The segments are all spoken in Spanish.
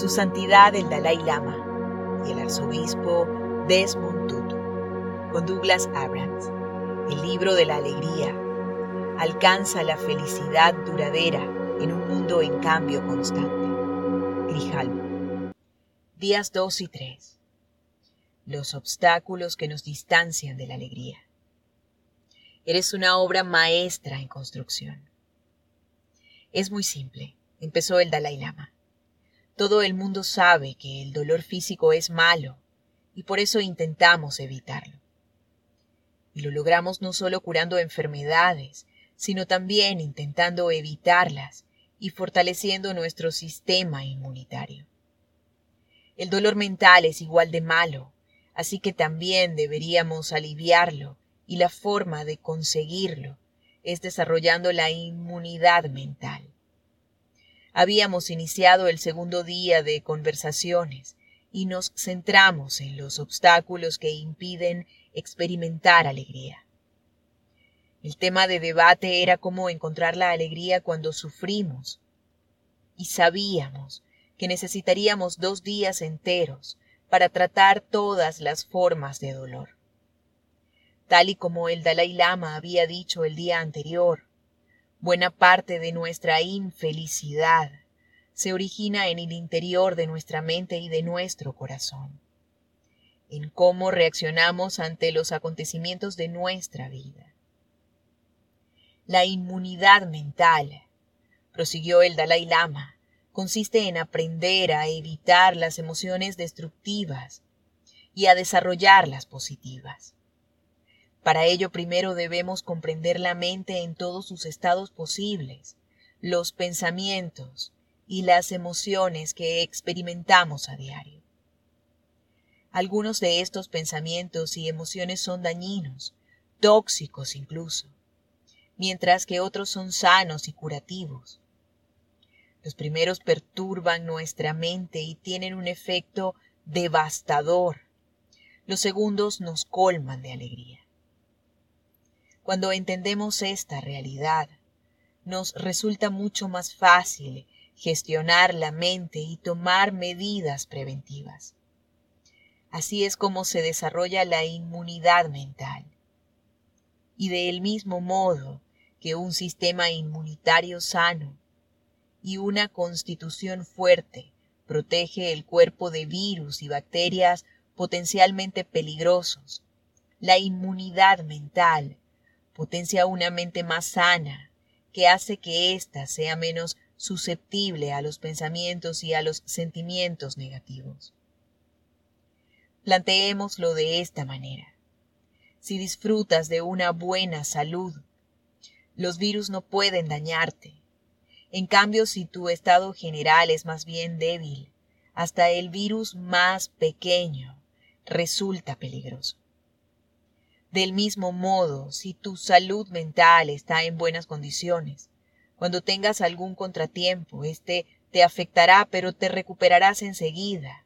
Su Santidad el Dalai Lama y el Arzobispo Desmond Tutu, con Douglas Abrams, el libro de la alegría, alcanza la felicidad duradera en un mundo en cambio constante. Grijalmo. Días 2 y 3. Los obstáculos que nos distancian de la alegría. Eres una obra maestra en construcción. Es muy simple, empezó el Dalai Lama. Todo el mundo sabe que el dolor físico es malo y por eso intentamos evitarlo. Y lo logramos no solo curando enfermedades, sino también intentando evitarlas y fortaleciendo nuestro sistema inmunitario. El dolor mental es igual de malo, así que también deberíamos aliviarlo y la forma de conseguirlo es desarrollando la inmunidad mental. Habíamos iniciado el segundo día de conversaciones y nos centramos en los obstáculos que impiden experimentar alegría. El tema de debate era cómo encontrar la alegría cuando sufrimos. Y sabíamos que necesitaríamos dos días enteros para tratar todas las formas de dolor. Tal y como el Dalai Lama había dicho el día anterior, Buena parte de nuestra infelicidad se origina en el interior de nuestra mente y de nuestro corazón, en cómo reaccionamos ante los acontecimientos de nuestra vida. La inmunidad mental, prosiguió el Dalai Lama, consiste en aprender a evitar las emociones destructivas y a desarrollar las positivas. Para ello primero debemos comprender la mente en todos sus estados posibles, los pensamientos y las emociones que experimentamos a diario. Algunos de estos pensamientos y emociones son dañinos, tóxicos incluso, mientras que otros son sanos y curativos. Los primeros perturban nuestra mente y tienen un efecto devastador. Los segundos nos colman de alegría. Cuando entendemos esta realidad, nos resulta mucho más fácil gestionar la mente y tomar medidas preventivas. Así es como se desarrolla la inmunidad mental. Y del mismo modo que un sistema inmunitario sano y una constitución fuerte protege el cuerpo de virus y bacterias potencialmente peligrosos, la inmunidad mental potencia una mente más sana, que hace que ésta sea menos susceptible a los pensamientos y a los sentimientos negativos. Planteémoslo de esta manera. Si disfrutas de una buena salud, los virus no pueden dañarte. En cambio, si tu estado general es más bien débil, hasta el virus más pequeño resulta peligroso. Del mismo modo, si tu salud mental está en buenas condiciones, cuando tengas algún contratiempo, éste te afectará, pero te recuperarás enseguida.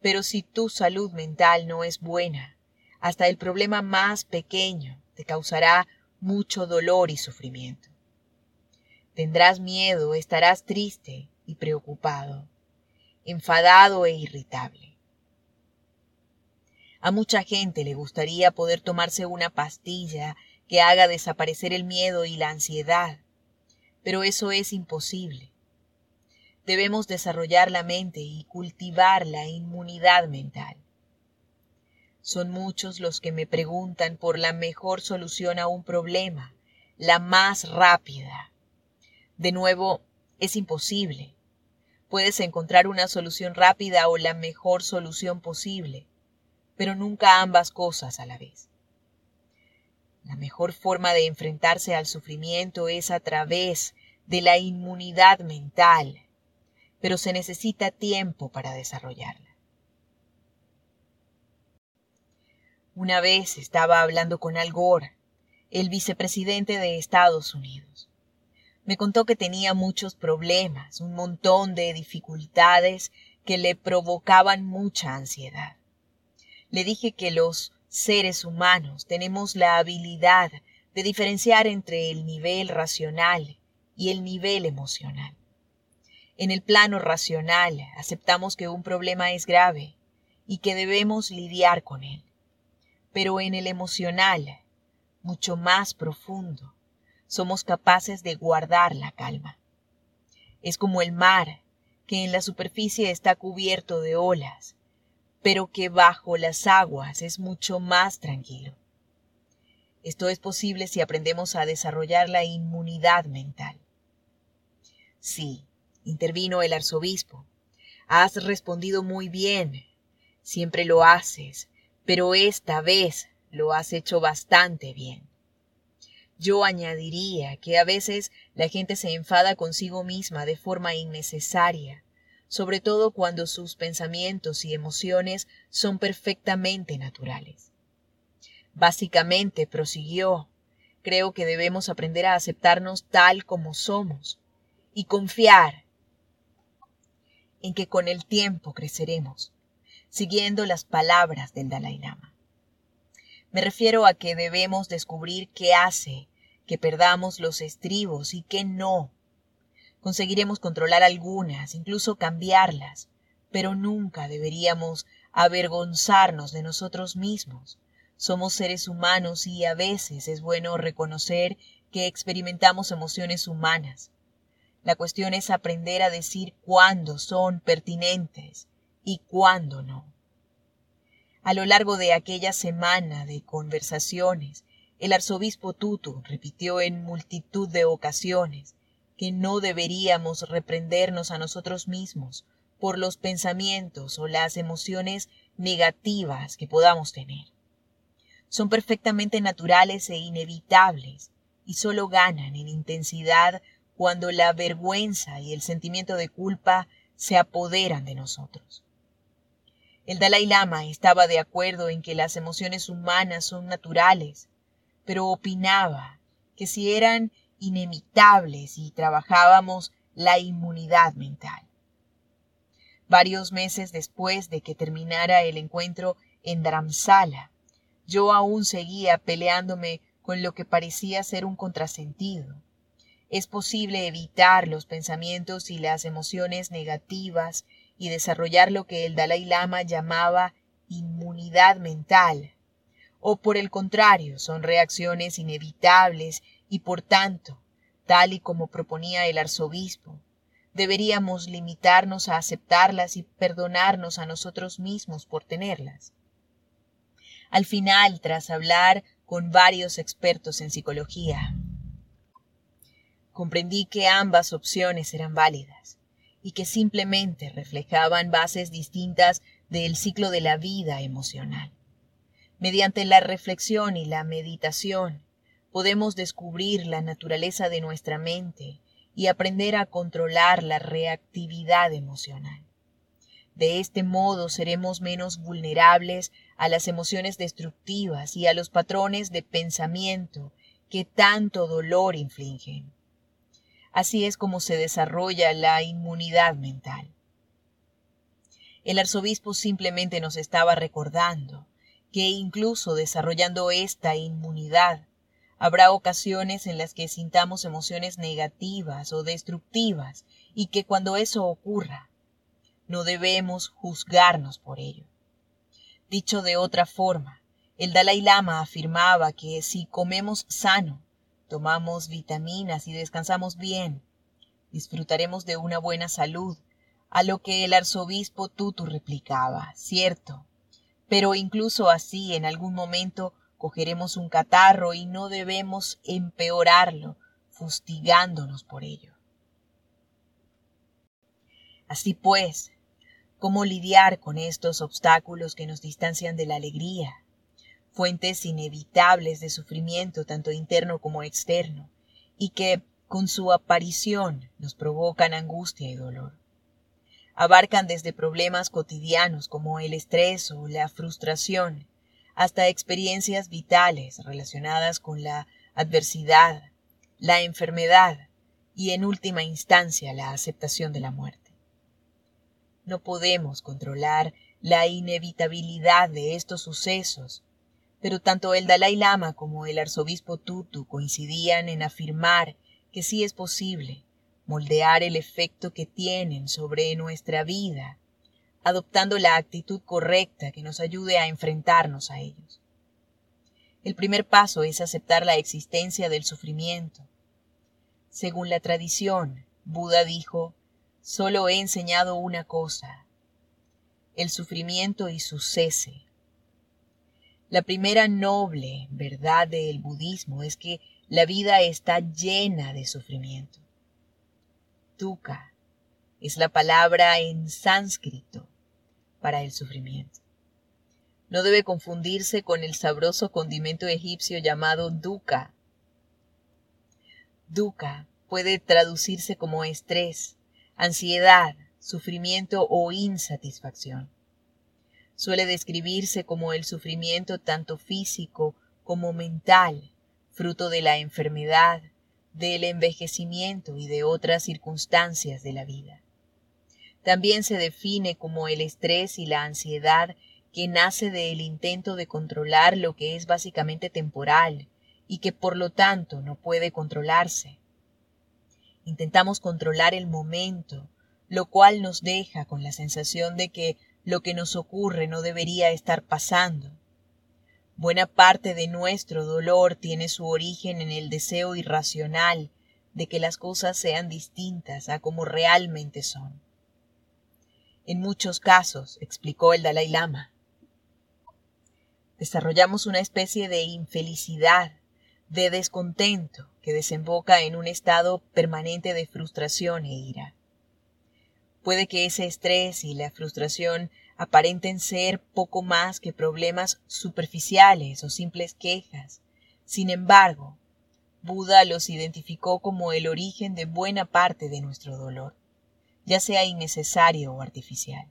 Pero si tu salud mental no es buena, hasta el problema más pequeño te causará mucho dolor y sufrimiento. Tendrás miedo, estarás triste y preocupado, enfadado e irritable. A mucha gente le gustaría poder tomarse una pastilla que haga desaparecer el miedo y la ansiedad, pero eso es imposible. Debemos desarrollar la mente y cultivar la inmunidad mental. Son muchos los que me preguntan por la mejor solución a un problema, la más rápida. De nuevo, es imposible. Puedes encontrar una solución rápida o la mejor solución posible pero nunca ambas cosas a la vez. La mejor forma de enfrentarse al sufrimiento es a través de la inmunidad mental, pero se necesita tiempo para desarrollarla. Una vez estaba hablando con Al Gore, el vicepresidente de Estados Unidos. Me contó que tenía muchos problemas, un montón de dificultades que le provocaban mucha ansiedad le dije que los seres humanos tenemos la habilidad de diferenciar entre el nivel racional y el nivel emocional. En el plano racional aceptamos que un problema es grave y que debemos lidiar con él. Pero en el emocional, mucho más profundo, somos capaces de guardar la calma. Es como el mar, que en la superficie está cubierto de olas, pero que bajo las aguas es mucho más tranquilo. Esto es posible si aprendemos a desarrollar la inmunidad mental. Sí, intervino el arzobispo. Has respondido muy bien. Siempre lo haces, pero esta vez lo has hecho bastante bien. Yo añadiría que a veces la gente se enfada consigo misma de forma innecesaria, sobre todo cuando sus pensamientos y emociones son perfectamente naturales. Básicamente, prosiguió, creo que debemos aprender a aceptarnos tal como somos y confiar en que con el tiempo creceremos, siguiendo las palabras del Dalai Lama. Me refiero a que debemos descubrir qué hace que perdamos los estribos y qué no. Conseguiremos controlar algunas, incluso cambiarlas, pero nunca deberíamos avergonzarnos de nosotros mismos. Somos seres humanos y a veces es bueno reconocer que experimentamos emociones humanas, la cuestión es aprender a decir cuándo son pertinentes y cuándo no. A lo largo de aquella semana de conversaciones, el arzobispo Tutu repitió en multitud de ocasiones que no deberíamos reprendernos a nosotros mismos por los pensamientos o las emociones negativas que podamos tener. Son perfectamente naturales e inevitables y solo ganan en intensidad cuando la vergüenza y el sentimiento de culpa se apoderan de nosotros. El Dalai Lama estaba de acuerdo en que las emociones humanas son naturales, pero opinaba que si eran inevitables y trabajábamos la inmunidad mental. Varios meses después de que terminara el encuentro en Dharamsala, yo aún seguía peleándome con lo que parecía ser un contrasentido es posible evitar los pensamientos y las emociones negativas y desarrollar lo que el Dalai Lama llamaba inmunidad mental. O por el contrario, son reacciones inevitables y por tanto, tal y como proponía el arzobispo, deberíamos limitarnos a aceptarlas y perdonarnos a nosotros mismos por tenerlas. Al final, tras hablar con varios expertos en psicología, comprendí que ambas opciones eran válidas y que simplemente reflejaban bases distintas del ciclo de la vida emocional. Mediante la reflexión y la meditación podemos descubrir la naturaleza de nuestra mente y aprender a controlar la reactividad emocional. De este modo seremos menos vulnerables a las emociones destructivas y a los patrones de pensamiento que tanto dolor infligen. Así es como se desarrolla la inmunidad mental. El arzobispo simplemente nos estaba recordando que incluso desarrollando esta inmunidad, habrá ocasiones en las que sintamos emociones negativas o destructivas y que cuando eso ocurra, no debemos juzgarnos por ello. Dicho de otra forma, el Dalai Lama afirmaba que si comemos sano, tomamos vitaminas y descansamos bien, disfrutaremos de una buena salud, a lo que el arzobispo Tutu replicaba, cierto, pero incluso así en algún momento cogeremos un catarro y no debemos empeorarlo, fustigándonos por ello. Así pues, ¿cómo lidiar con estos obstáculos que nos distancian de la alegría? fuentes inevitables de sufrimiento tanto interno como externo, y que, con su aparición, nos provocan angustia y dolor. Abarcan desde problemas cotidianos como el estrés o la frustración, hasta experiencias vitales relacionadas con la adversidad, la enfermedad y en última instancia la aceptación de la muerte. No podemos controlar la inevitabilidad de estos sucesos pero tanto el Dalai Lama como el arzobispo Tutu coincidían en afirmar que sí es posible, moldear el efecto que tienen sobre nuestra vida, adoptando la actitud correcta que nos ayude a enfrentarnos a ellos. El primer paso es aceptar la existencia del sufrimiento. Según la tradición, Buda dijo, solo he enseñado una cosa, el sufrimiento y su cese. La primera noble verdad del budismo es que la vida está llena de sufrimiento. Dukkha es la palabra en sánscrito para el sufrimiento. No debe confundirse con el sabroso condimento egipcio llamado dukkha. Dukkha puede traducirse como estrés, ansiedad, sufrimiento o insatisfacción. Suele describirse como el sufrimiento tanto físico como mental, fruto de la enfermedad, del envejecimiento y de otras circunstancias de la vida. También se define como el estrés y la ansiedad que nace del intento de controlar lo que es básicamente temporal y que por lo tanto no puede controlarse. Intentamos controlar el momento, lo cual nos deja con la sensación de que lo que nos ocurre no debería estar pasando. Buena parte de nuestro dolor tiene su origen en el deseo irracional de que las cosas sean distintas a como realmente son. En muchos casos, explicó el Dalai Lama, desarrollamos una especie de infelicidad, de descontento que desemboca en un estado permanente de frustración e ira. Puede que ese estrés y la frustración aparenten ser poco más que problemas superficiales o simples quejas. Sin embargo, Buda los identificó como el origen de buena parte de nuestro dolor, ya sea innecesario o artificial.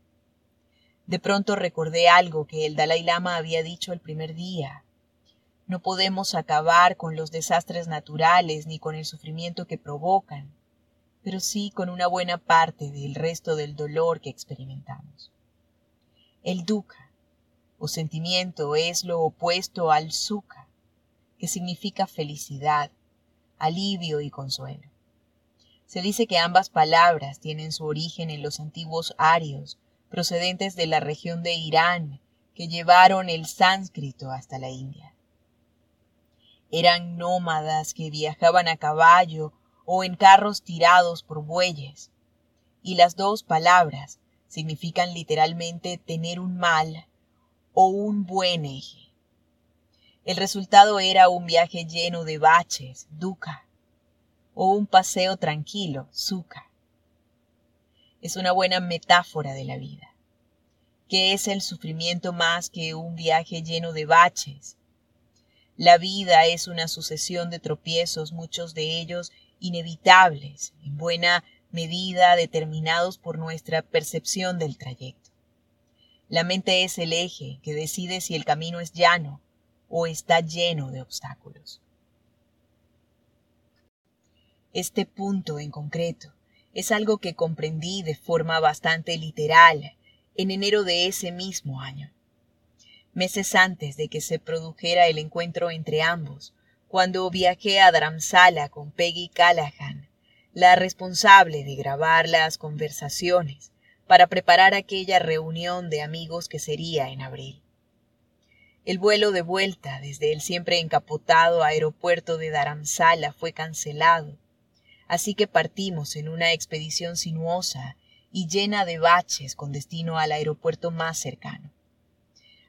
De pronto recordé algo que el Dalai Lama había dicho el primer día. No podemos acabar con los desastres naturales ni con el sufrimiento que provocan pero sí con una buena parte del resto del dolor que experimentamos. El dukkha, o sentimiento, es lo opuesto al sukha, que significa felicidad, alivio y consuelo. Se dice que ambas palabras tienen su origen en los antiguos arios, procedentes de la región de Irán, que llevaron el sánscrito hasta la India. Eran nómadas que viajaban a caballo o en carros tirados por bueyes. Y las dos palabras significan literalmente tener un mal o un buen eje. El resultado era un viaje lleno de baches, dukkha, o un paseo tranquilo, sukha. Es una buena metáfora de la vida. ¿Qué es el sufrimiento más que un viaje lleno de baches? La vida es una sucesión de tropiezos, muchos de ellos inevitables, en buena medida determinados por nuestra percepción del trayecto. La mente es el eje que decide si el camino es llano o está lleno de obstáculos. Este punto en concreto es algo que comprendí de forma bastante literal en enero de ese mismo año. Meses antes de que se produjera el encuentro entre ambos, cuando viajé a Dharamsala con Peggy Callahan, la responsable de grabar las conversaciones para preparar aquella reunión de amigos que sería en abril. El vuelo de vuelta desde el siempre encapotado aeropuerto de Dharamsala fue cancelado, así que partimos en una expedición sinuosa y llena de baches con destino al aeropuerto más cercano.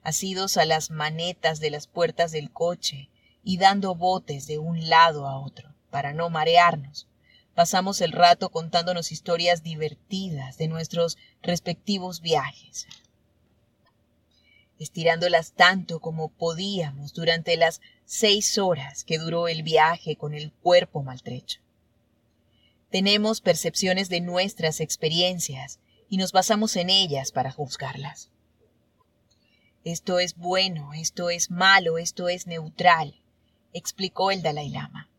Asidos a las manetas de las puertas del coche, y dando botes de un lado a otro, para no marearnos. Pasamos el rato contándonos historias divertidas de nuestros respectivos viajes, estirándolas tanto como podíamos durante las seis horas que duró el viaje con el cuerpo maltrecho. Tenemos percepciones de nuestras experiencias y nos basamos en ellas para juzgarlas. Esto es bueno, esto es malo, esto es neutral explicó el Dalai Lama.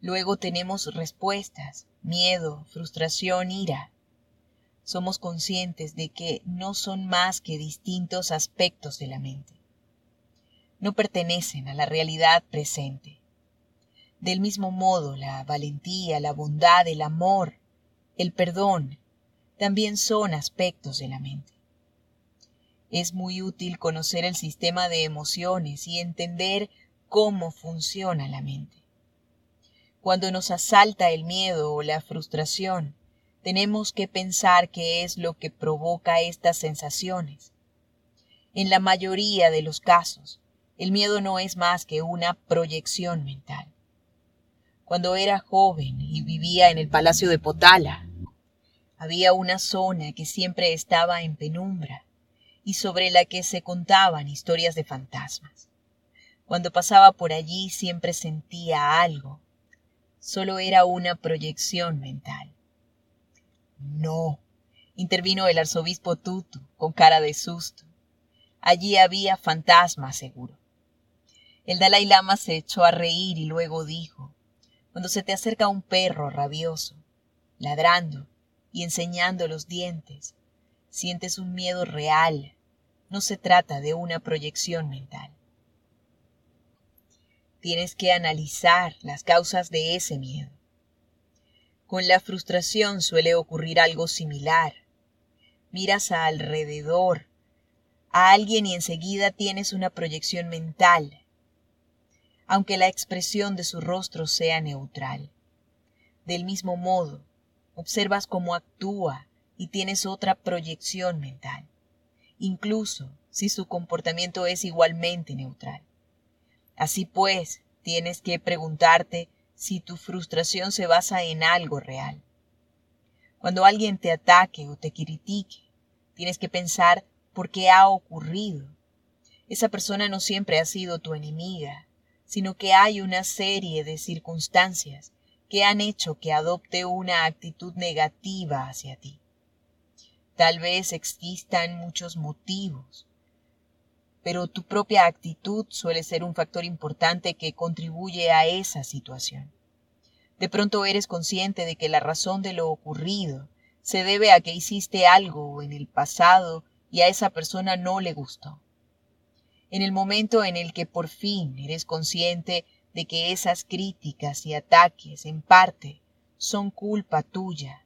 Luego tenemos respuestas, miedo, frustración, ira. Somos conscientes de que no son más que distintos aspectos de la mente. No pertenecen a la realidad presente. Del mismo modo, la valentía, la bondad, el amor el perdón también son aspectos de la mente. Es muy útil conocer el sistema de emociones y entender cómo funciona la mente. Cuando nos asalta el miedo o la frustración, tenemos que pensar qué es lo que provoca estas sensaciones. En la mayoría de los casos, el miedo no es más que una proyección mental. Cuando era joven y vivía en el Palacio de Potala, había una zona que siempre estaba en penumbra y sobre la que se contaban historias de fantasmas. Cuando pasaba por allí siempre sentía algo. Solo era una proyección mental. No, intervino el arzobispo Tutu con cara de susto. Allí había fantasmas, seguro. El Dalai Lama se echó a reír y luego dijo, cuando se te acerca un perro rabioso, ladrando y enseñando los dientes, sientes un miedo real, no se trata de una proyección mental. Tienes que analizar las causas de ese miedo. Con la frustración suele ocurrir algo similar. Miras a alrededor a alguien y enseguida tienes una proyección mental, aunque la expresión de su rostro sea neutral. Del mismo modo, observas cómo actúa y tienes otra proyección mental incluso si su comportamiento es igualmente neutral. Así pues, tienes que preguntarte si tu frustración se basa en algo real. Cuando alguien te ataque o te critique, tienes que pensar por qué ha ocurrido. Esa persona no siempre ha sido tu enemiga, sino que hay una serie de circunstancias que han hecho que adopte una actitud negativa hacia ti. Tal vez existan muchos motivos, pero tu propia actitud suele ser un factor importante que contribuye a esa situación. De pronto eres consciente de que la razón de lo ocurrido se debe a que hiciste algo en el pasado y a esa persona no le gustó. En el momento en el que por fin eres consciente de que esas críticas y ataques en parte son culpa tuya,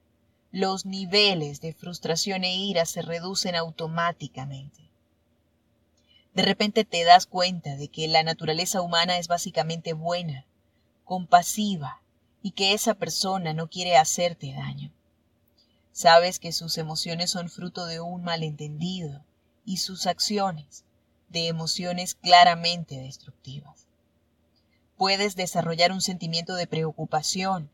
los niveles de frustración e ira se reducen automáticamente. De repente te das cuenta de que la naturaleza humana es básicamente buena, compasiva y que esa persona no quiere hacerte daño. Sabes que sus emociones son fruto de un malentendido y sus acciones de emociones claramente destructivas. Puedes desarrollar un sentimiento de preocupación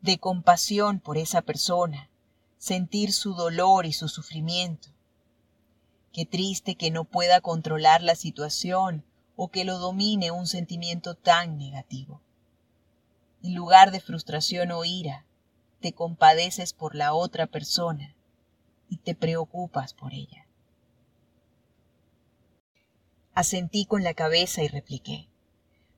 de compasión por esa persona, sentir su dolor y su sufrimiento. Qué triste que no pueda controlar la situación o que lo domine un sentimiento tan negativo. En lugar de frustración o ira, te compadeces por la otra persona y te preocupas por ella. Asentí con la cabeza y repliqué,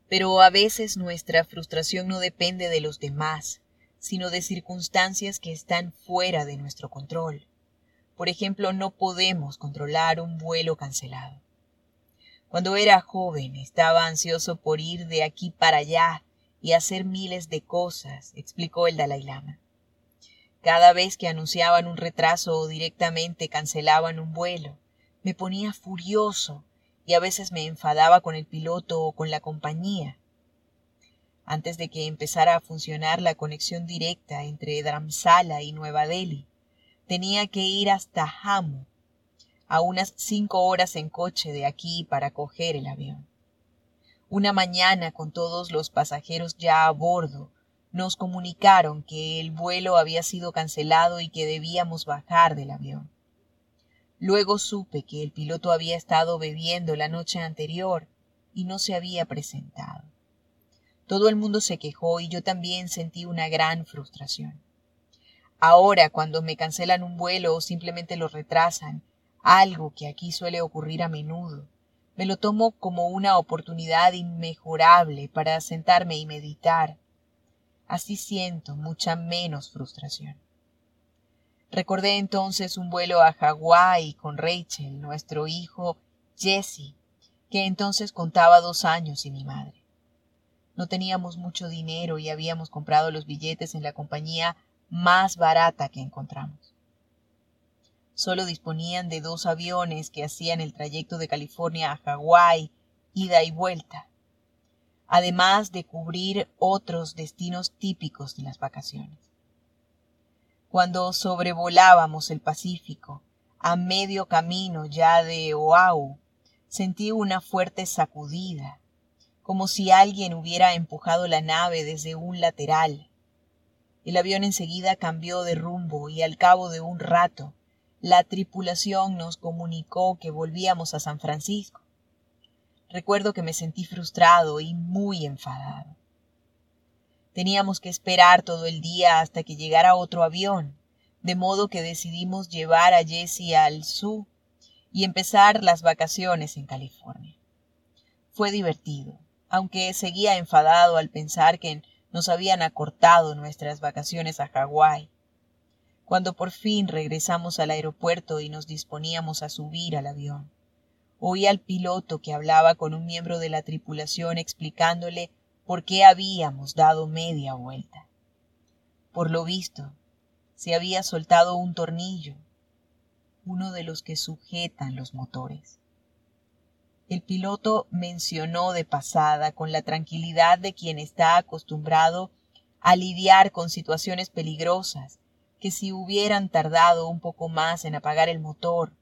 pero a veces nuestra frustración no depende de los demás, sino de circunstancias que están fuera de nuestro control. Por ejemplo, no podemos controlar un vuelo cancelado. Cuando era joven estaba ansioso por ir de aquí para allá y hacer miles de cosas, explicó el Dalai Lama. Cada vez que anunciaban un retraso o directamente cancelaban un vuelo, me ponía furioso y a veces me enfadaba con el piloto o con la compañía, antes de que empezara a funcionar la conexión directa entre Dramsala y Nueva Delhi. Tenía que ir hasta Jammu, a unas cinco horas en coche de aquí para coger el avión. Una mañana, con todos los pasajeros ya a bordo, nos comunicaron que el vuelo había sido cancelado y que debíamos bajar del avión. Luego supe que el piloto había estado bebiendo la noche anterior y no se había presentado. Todo el mundo se quejó y yo también sentí una gran frustración. Ahora, cuando me cancelan un vuelo o simplemente lo retrasan, algo que aquí suele ocurrir a menudo, me lo tomo como una oportunidad inmejorable para sentarme y meditar. Así siento mucha menos frustración. Recordé entonces un vuelo a Hawái con Rachel, nuestro hijo Jesse, que entonces contaba dos años y mi madre. No teníamos mucho dinero y habíamos comprado los billetes en la compañía más barata que encontramos. Solo disponían de dos aviones que hacían el trayecto de California a Hawái, ida y vuelta, además de cubrir otros destinos típicos de las vacaciones. Cuando sobrevolábamos el Pacífico, a medio camino ya de Oahu, sentí una fuerte sacudida, como si alguien hubiera empujado la nave desde un lateral. El avión enseguida cambió de rumbo y al cabo de un rato la tripulación nos comunicó que volvíamos a San Francisco. Recuerdo que me sentí frustrado y muy enfadado. Teníamos que esperar todo el día hasta que llegara otro avión, de modo que decidimos llevar a Jessie al sur y empezar las vacaciones en California. Fue divertido, aunque seguía enfadado al pensar que nos habían acortado nuestras vacaciones a Hawái. Cuando por fin regresamos al aeropuerto y nos disponíamos a subir al avión, oí al piloto que hablaba con un miembro de la tripulación explicándole por qué habíamos dado media vuelta. Por lo visto, se había soltado un tornillo, uno de los que sujetan los motores. El piloto mencionó de pasada, con la tranquilidad de quien está acostumbrado a lidiar con situaciones peligrosas, que si hubieran tardado un poco más en apagar el motor,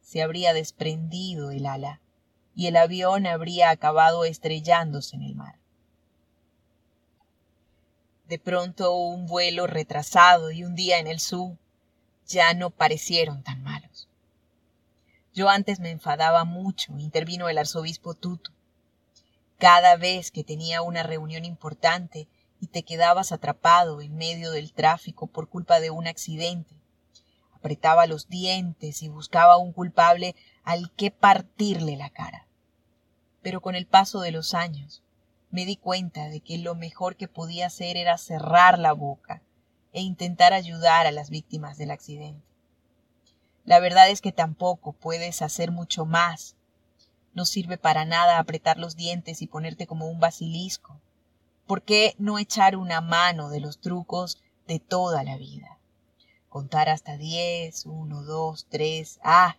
se habría desprendido el ala y el avión habría acabado estrellándose en el mar. De pronto un vuelo retrasado y un día en el sur ya no parecieron tan malos. Yo antes me enfadaba mucho, intervino el arzobispo Tutu. Cada vez que tenía una reunión importante y te quedabas atrapado en medio del tráfico por culpa de un accidente, apretaba los dientes y buscaba un culpable al que partirle la cara. Pero con el paso de los años, me di cuenta de que lo mejor que podía hacer era cerrar la boca e intentar ayudar a las víctimas del accidente. La verdad es que tampoco puedes hacer mucho más. No sirve para nada apretar los dientes y ponerte como un basilisco. ¿Por qué no echar una mano de los trucos de toda la vida? Contar hasta diez, uno, dos, tres, ah,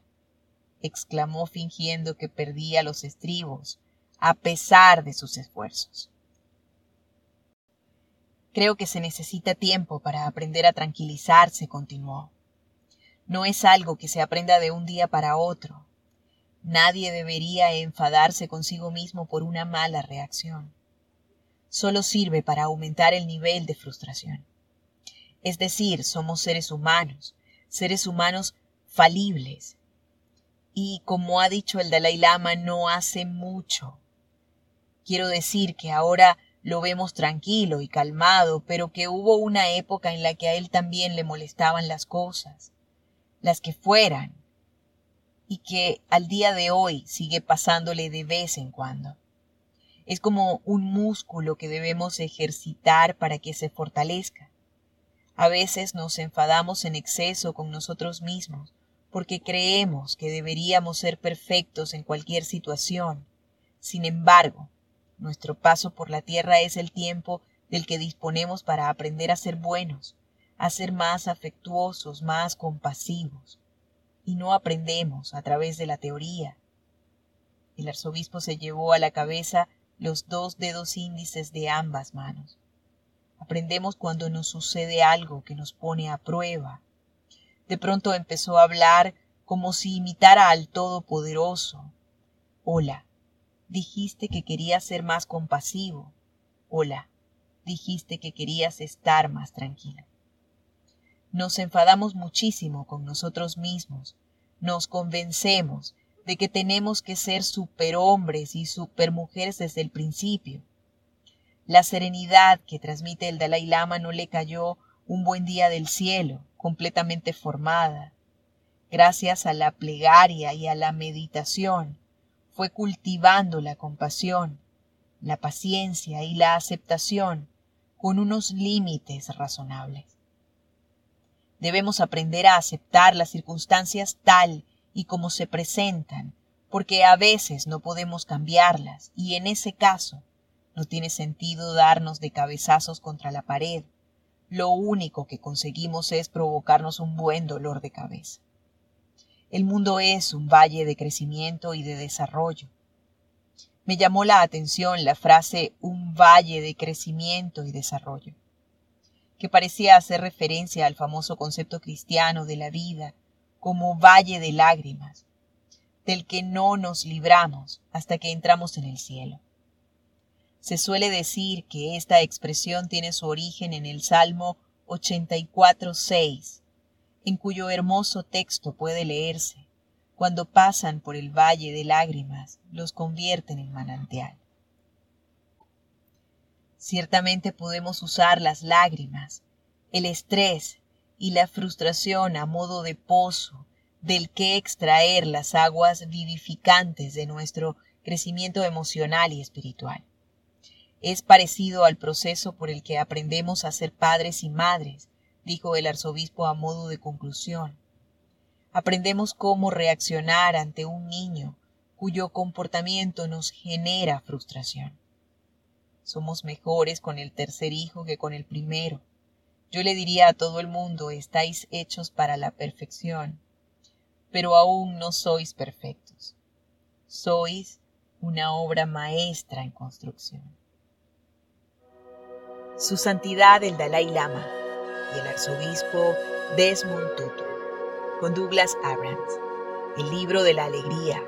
exclamó fingiendo que perdía los estribos a pesar de sus esfuerzos. Creo que se necesita tiempo para aprender a tranquilizarse, continuó. No es algo que se aprenda de un día para otro. Nadie debería enfadarse consigo mismo por una mala reacción. Solo sirve para aumentar el nivel de frustración. Es decir, somos seres humanos, seres humanos falibles. Y como ha dicho el Dalai Lama no hace mucho, Quiero decir que ahora lo vemos tranquilo y calmado, pero que hubo una época en la que a él también le molestaban las cosas, las que fueran, y que al día de hoy sigue pasándole de vez en cuando. Es como un músculo que debemos ejercitar para que se fortalezca. A veces nos enfadamos en exceso con nosotros mismos porque creemos que deberíamos ser perfectos en cualquier situación. Sin embargo, nuestro paso por la tierra es el tiempo del que disponemos para aprender a ser buenos, a ser más afectuosos, más compasivos. Y no aprendemos a través de la teoría. El arzobispo se llevó a la cabeza los dos dedos índices de ambas manos. Aprendemos cuando nos sucede algo que nos pone a prueba. De pronto empezó a hablar como si imitara al Todopoderoso. Hola, dijiste que querías ser más compasivo. Hola, dijiste que querías estar más tranquilo. Nos enfadamos muchísimo con nosotros mismos, nos convencemos de que tenemos que ser superhombres y supermujeres desde el principio. La serenidad que transmite el Dalai Lama no le cayó un buen día del cielo, completamente formada. Gracias a la plegaria y a la meditación, fue cultivando la compasión, la paciencia y la aceptación con unos límites razonables. Debemos aprender a aceptar las circunstancias tal y como se presentan, porque a veces no podemos cambiarlas y en ese caso no tiene sentido darnos de cabezazos contra la pared, lo único que conseguimos es provocarnos un buen dolor de cabeza. El mundo es un valle de crecimiento y de desarrollo. Me llamó la atención la frase un valle de crecimiento y desarrollo, que parecía hacer referencia al famoso concepto cristiano de la vida como valle de lágrimas, del que no nos libramos hasta que entramos en el cielo. Se suele decir que esta expresión tiene su origen en el Salmo 84.6, en cuyo hermoso texto puede leerse, cuando pasan por el valle de lágrimas, los convierten en manantial. Ciertamente podemos usar las lágrimas, el estrés y la frustración a modo de pozo del que extraer las aguas vivificantes de nuestro crecimiento emocional y espiritual. Es parecido al proceso por el que aprendemos a ser padres y madres, dijo el arzobispo a modo de conclusión. Aprendemos cómo reaccionar ante un niño cuyo comportamiento nos genera frustración. Somos mejores con el tercer hijo que con el primero. Yo le diría a todo el mundo, estáis hechos para la perfección, pero aún no sois perfectos. Sois una obra maestra en construcción. Su Santidad el Dalai Lama y el Arzobispo Desmond Tutu, con Douglas Abrams, el libro de la alegría,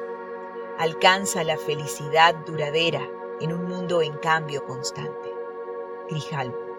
alcanza la felicidad duradera en un mundo en cambio constante. Grijalvo.